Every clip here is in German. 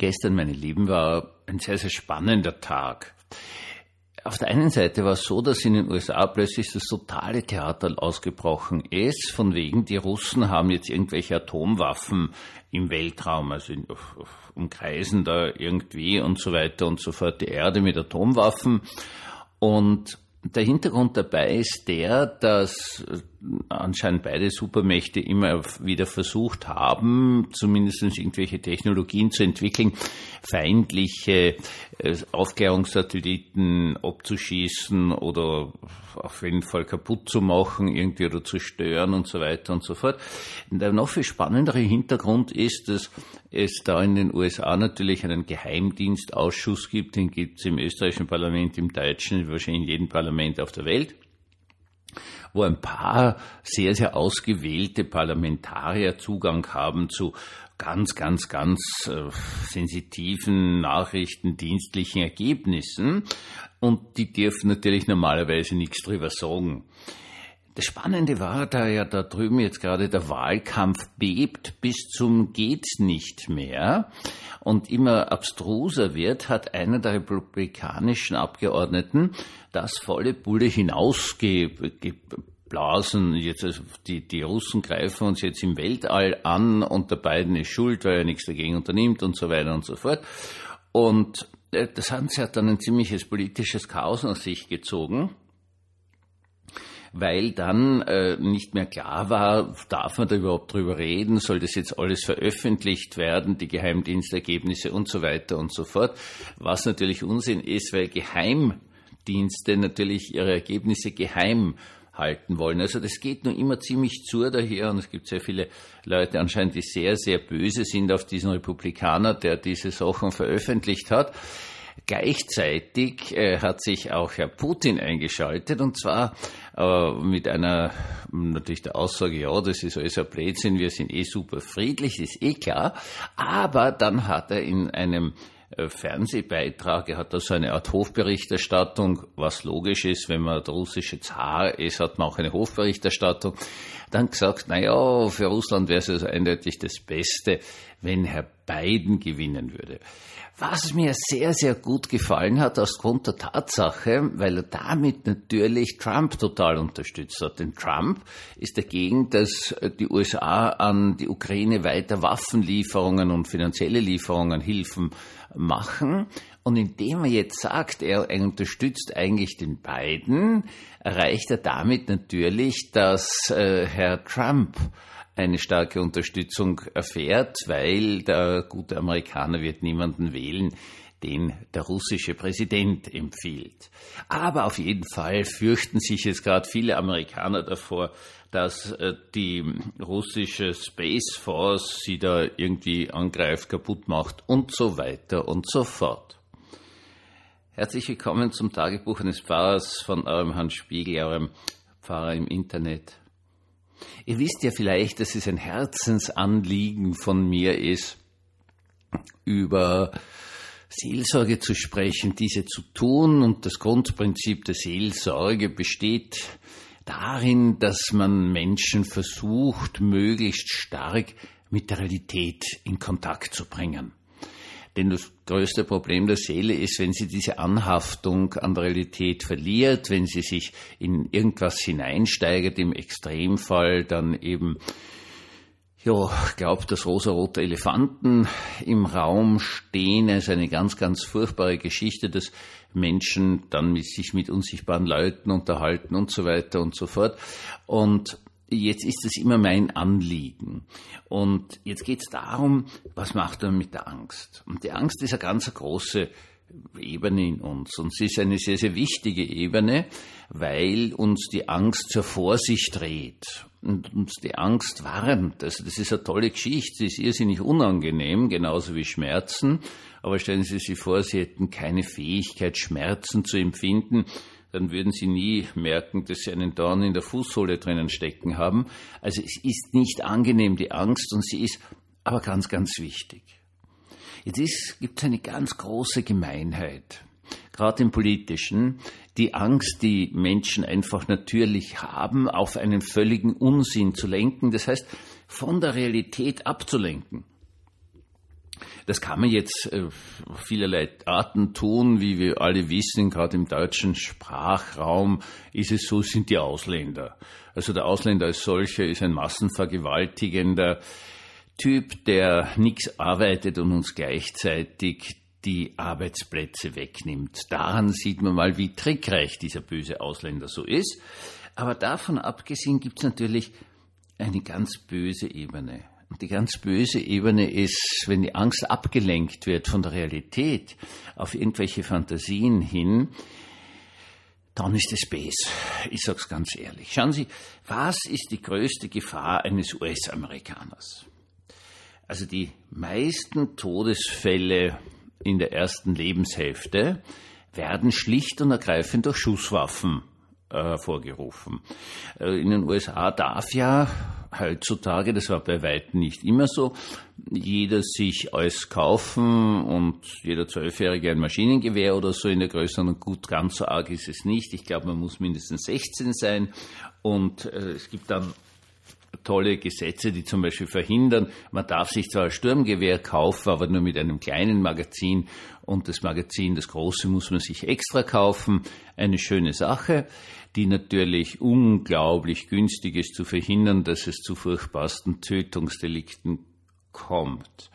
Gestern, meine Lieben, war ein sehr, sehr spannender Tag. Auf der einen Seite war es so, dass in den USA plötzlich das totale Theater ausgebrochen ist, von wegen die Russen haben jetzt irgendwelche Atomwaffen im Weltraum, also in, umkreisen da irgendwie und so weiter und so fort die Erde mit Atomwaffen. Und der Hintergrund dabei ist der, dass anscheinend beide Supermächte immer wieder versucht haben, zumindest irgendwelche Technologien zu entwickeln, feindliche äh, Aufklärungssatelliten abzuschießen oder auf jeden Fall kaputt zu machen, irgendwie oder zu stören und so weiter und so fort. Der noch viel spannendere Hintergrund ist, dass es da in den USA natürlich einen Geheimdienstausschuss gibt, den gibt es im österreichischen Parlament, im deutschen, wahrscheinlich in jedem Parlament auf der Welt wo ein paar sehr, sehr ausgewählte Parlamentarier Zugang haben zu ganz, ganz, ganz äh, sensitiven nachrichtendienstlichen Ergebnissen und die dürfen natürlich normalerweise nichts drüber sagen. Das Spannende war, da ja da drüben jetzt gerade der Wahlkampf bebt bis zum geht's nicht mehr und immer abstruser wird, hat einer der republikanischen Abgeordneten das volle Bulle hinausgeblasen. Jetzt, also die, die Russen greifen uns jetzt im Weltall an und der Biden ist schuld, weil er nichts dagegen unternimmt und so weiter und so fort. Und äh, das Ganze hat dann ein ziemliches politisches Chaos nach sich gezogen weil dann äh, nicht mehr klar war, darf man da überhaupt drüber reden, soll das jetzt alles veröffentlicht werden, die Geheimdienstergebnisse und so weiter und so fort, was natürlich Unsinn ist, weil Geheimdienste natürlich ihre Ergebnisse geheim halten wollen. Also das geht nur immer ziemlich zu daher und es gibt sehr viele Leute anscheinend, die sehr, sehr böse sind auf diesen Republikaner, der diese Sachen veröffentlicht hat. Gleichzeitig äh, hat sich auch Herr Putin eingeschaltet und zwar äh, mit einer natürlich der Aussage, ja, das ist alles ein Blödsinn, wir sind eh super friedlich, ist eh klar. Aber dann hat er in einem äh, Fernsehbeitrag, er hat da so eine Art Hofberichterstattung, was logisch ist, wenn man der russische Zar ist, hat man auch eine Hofberichterstattung, dann gesagt, na ja, für Russland wäre es also eindeutig das Beste, wenn Herr Biden gewinnen würde. Was mir sehr, sehr gut gefallen hat, aus Grund der Tatsache, weil er damit natürlich Trump total unterstützt hat. Denn Trump ist dagegen, dass die USA an die Ukraine weiter Waffenlieferungen und finanzielle Lieferungen, Hilfen machen. Und indem er jetzt sagt, er unterstützt eigentlich den beiden, erreicht er damit natürlich, dass äh, Herr Trump eine starke Unterstützung erfährt, weil der gute Amerikaner wird niemanden wählen, den der russische Präsident empfiehlt. Aber auf jeden Fall fürchten sich jetzt gerade viele Amerikaner davor, dass äh, die russische Space Force sie da irgendwie angreift, kaputt macht und so weiter und so fort. Herzlich willkommen zum Tagebuch eines Pfarrers von eurem Hans Spiegel, eurem Pfarrer im Internet. Ihr wisst ja vielleicht, dass es ein Herzensanliegen von mir ist, über Seelsorge zu sprechen, diese zu tun. Und das Grundprinzip der Seelsorge besteht darin, dass man Menschen versucht, möglichst stark mit der Realität in Kontakt zu bringen. Denn das größte Problem der Seele ist, wenn sie diese Anhaftung an der Realität verliert, wenn sie sich in irgendwas hineinsteigert, im Extremfall dann eben ja, glaubt, dass rosarote Elefanten im Raum stehen. Ist eine ganz, ganz furchtbare Geschichte, dass Menschen dann mit sich mit unsichtbaren Leuten unterhalten und so weiter und so fort. Und Jetzt ist es immer mein Anliegen. Und jetzt geht es darum, was macht man mit der Angst? Und die Angst ist eine ganz große Ebene in uns. Und sie ist eine sehr, sehr wichtige Ebene, weil uns die Angst zur Vorsicht dreht und uns die Angst warnt. Also das ist eine tolle Geschichte, sie ist irrsinnig unangenehm, genauso wie Schmerzen. Aber stellen Sie sich vor, Sie hätten keine Fähigkeit, Schmerzen zu empfinden dann würden Sie nie merken, dass Sie einen Dorn in der Fußsohle drinnen stecken haben. Also es ist nicht angenehm, die Angst, und sie ist aber ganz, ganz wichtig. Jetzt gibt es eine ganz große Gemeinheit, gerade im politischen, die Angst, die Menschen einfach natürlich haben, auf einen völligen Unsinn zu lenken, das heißt, von der Realität abzulenken. Das kann man jetzt äh, auf vielerlei Arten tun, wie wir alle wissen, gerade im deutschen Sprachraum ist es so, sind die Ausländer. Also der Ausländer als solcher ist ein massenvergewaltigender Typ, der nichts arbeitet und uns gleichzeitig die Arbeitsplätze wegnimmt. Daran sieht man mal, wie trickreich dieser böse Ausländer so ist. Aber davon abgesehen gibt es natürlich eine ganz böse Ebene. Und die ganz böse Ebene ist, wenn die Angst abgelenkt wird von der Realität auf irgendwelche Fantasien hin, dann ist es Base. Ich sag's ganz ehrlich. Schauen Sie, was ist die größte Gefahr eines US-Amerikaners? Also die meisten Todesfälle in der ersten Lebenshälfte werden schlicht und ergreifend durch Schusswaffen hervorgerufen. Äh, in den USA darf ja heutzutage, das war bei weitem nicht immer so, jeder sich alles kaufen und jeder Zwölfjährige ein Maschinengewehr oder so in der Größe. Und gut, ganz so arg ist es nicht. Ich glaube, man muss mindestens 16 sein. Und äh, es gibt dann tolle Gesetze, die zum Beispiel verhindern, man darf sich zwar ein Sturmgewehr kaufen, aber nur mit einem kleinen Magazin und das Magazin, das große, muss man sich extra kaufen. Eine schöne Sache, die natürlich unglaublich günstig ist zu verhindern, dass es zu furchtbarsten Tötungsdelikten kommt.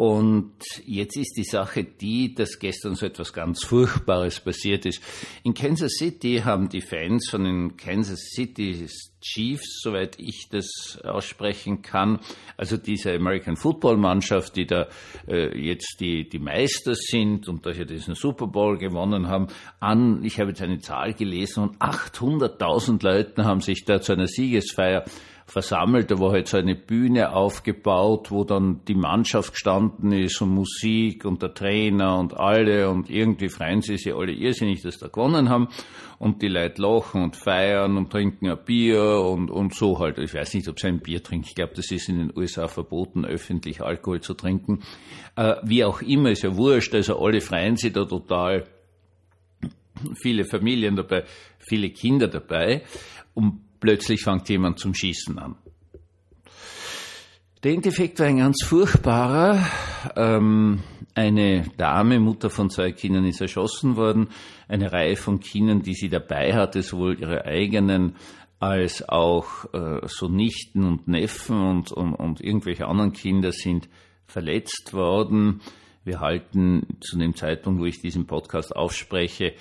Und jetzt ist die Sache die, dass gestern so etwas ganz Furchtbares passiert ist. In Kansas City haben die Fans von den Kansas City Chiefs, soweit ich das aussprechen kann, also diese American Football Mannschaft, die da äh, jetzt die, die Meister sind und daher diesen Super Bowl gewonnen haben, an, ich habe jetzt eine Zahl gelesen, und 800.000 Leuten haben sich da zu einer Siegesfeier versammelt. Da war halt so eine Bühne aufgebaut, wo dann die Mannschaft gestanden ist und Musik und der Trainer und alle und irgendwie freuen sie sich alle irrsinnig, dass da gewonnen haben und die Leute lachen und feiern und trinken ein Bier und, und so halt. Ich weiß nicht, ob sie ein Bier trinken. Ich glaube, das ist in den USA verboten, öffentlich Alkohol zu trinken. Äh, wie auch immer, ist ja wurscht. Also alle freuen sich da total. Viele Familien dabei, viele Kinder dabei. Und plötzlich fängt jemand zum Schießen an. Der Endeffekt war ein ganz furchtbarer. Ähm, eine Dame, Mutter von zwei Kindern, ist erschossen worden. Eine Reihe von Kindern, die sie dabei hatte, sowohl ihre eigenen als auch äh, so Nichten und Neffen und, und, und irgendwelche anderen Kinder sind verletzt worden. Wir halten zu dem Zeitpunkt, wo ich diesen Podcast aufspreche,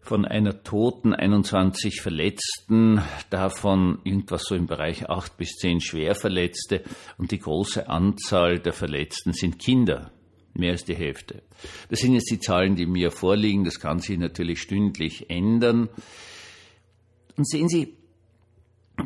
von einer Toten, 21 Verletzten, davon irgendwas so im Bereich 8 bis 10 Schwerverletzte und die große Anzahl der Verletzten sind Kinder, mehr als die Hälfte. Das sind jetzt die Zahlen, die mir vorliegen, das kann sich natürlich stündlich ändern. Und sehen Sie,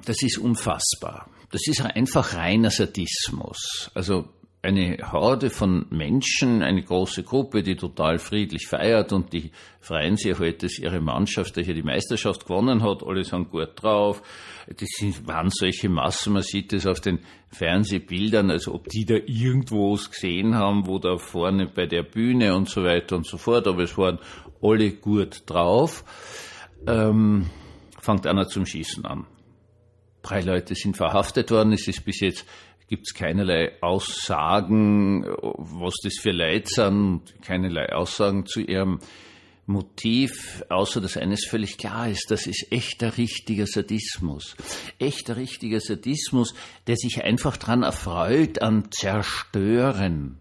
das ist unfassbar. Das ist einfach reiner Sadismus. Also eine Horde von Menschen, eine große Gruppe, die total friedlich feiert und die freuen sich heute, dass ihre Mannschaft, die hier die Meisterschaft gewonnen hat, alle sind gut drauf. Das sind, waren solche Massen, man sieht das auf den Fernsehbildern, also ob die da irgendwo was gesehen haben, wo da vorne bei der Bühne und so weiter und so fort, aber es waren alle gut drauf. Ähm, fängt einer zum Schießen an. Drei Leute sind verhaftet worden, es ist bis jetzt gibt es keinerlei Aussagen, was das für Leute sind, keinerlei Aussagen zu ihrem Motiv, außer dass eines völlig klar ist, das ist echter richtiger Sadismus. Echter richtiger Sadismus, der sich einfach daran erfreut an Zerstören.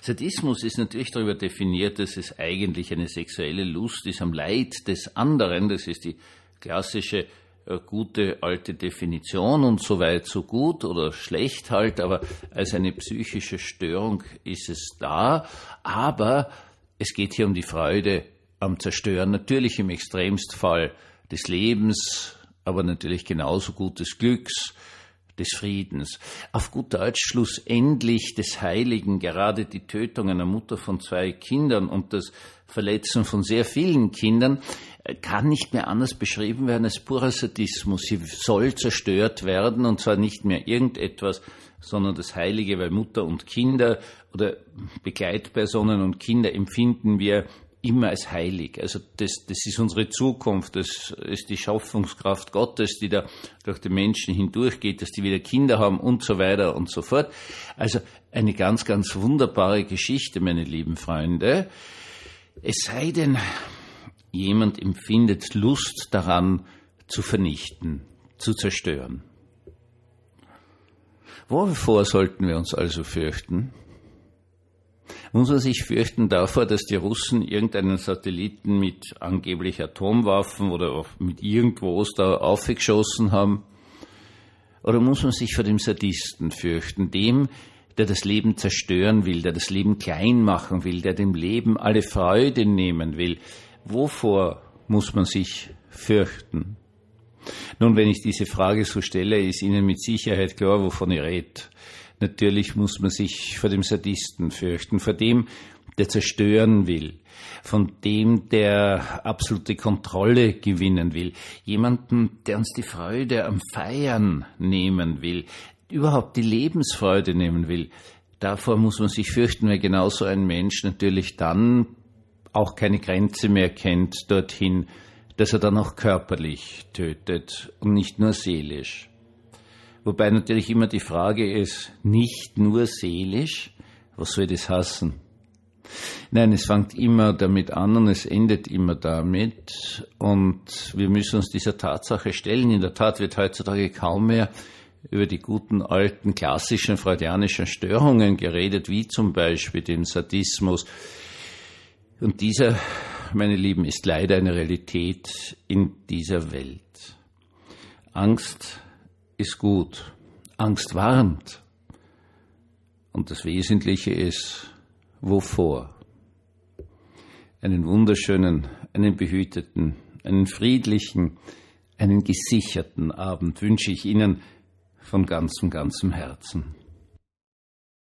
Sadismus ist natürlich darüber definiert, dass es eigentlich eine sexuelle Lust ist am Leid des anderen. Das ist die klassische gute alte Definition und so weit so gut oder schlecht halt, aber als eine psychische Störung ist es da. Aber es geht hier um die Freude am Zerstören, natürlich im Extremstfall des Lebens, aber natürlich genauso gut des Glücks, des Friedens. Auf gut Deutsch schlussendlich des Heiligen, gerade die Tötung einer Mutter von zwei Kindern und das Verletzen von sehr vielen Kindern äh, kann nicht mehr anders beschrieben werden als purer Sadismus. Sie soll zerstört werden und zwar nicht mehr irgendetwas, sondern das Heilige, weil Mutter und Kinder oder Begleitpersonen und Kinder empfinden wir immer als heilig. Also das, das ist unsere Zukunft, das ist die Schaffungskraft Gottes, die da durch die Menschen hindurchgeht, dass die wieder Kinder haben und so weiter und so fort. Also eine ganz, ganz wunderbare Geschichte, meine lieben Freunde. Es sei denn, jemand empfindet Lust daran zu vernichten, zu zerstören. Wovor sollten wir uns also fürchten? Muss man sich fürchten davor, dass die Russen irgendeinen Satelliten mit angeblich Atomwaffen oder mit irgendwas da aufgeschossen haben? Oder muss man sich vor dem Sadisten fürchten, dem, der das Leben zerstören will, der das Leben klein machen will, der dem Leben alle Freude nehmen will? Wovor muss man sich fürchten? Nun, wenn ich diese Frage so stelle, ist Ihnen mit Sicherheit klar, wovon ich rede. Natürlich muss man sich vor dem Sadisten fürchten, vor dem, der zerstören will, von dem, der absolute Kontrolle gewinnen will, jemanden, der uns die Freude am Feiern nehmen will, überhaupt die Lebensfreude nehmen will. Davor muss man sich fürchten, weil genauso ein Mensch natürlich dann auch keine Grenze mehr kennt dorthin, dass er dann auch körperlich tötet und nicht nur seelisch. Wobei natürlich immer die Frage ist, nicht nur seelisch, was soll das hassen? Nein, es fängt immer damit an und es endet immer damit. Und wir müssen uns dieser Tatsache stellen. In der Tat wird heutzutage kaum mehr über die guten alten klassischen freudianischen Störungen geredet, wie zum Beispiel den Sadismus. Und dieser meine Lieben, ist leider eine Realität in dieser Welt. Angst ist gut. Angst warnt. Und das Wesentliche ist, wovor? Einen wunderschönen, einen behüteten, einen friedlichen, einen gesicherten Abend wünsche ich Ihnen von ganzem, ganzem Herzen.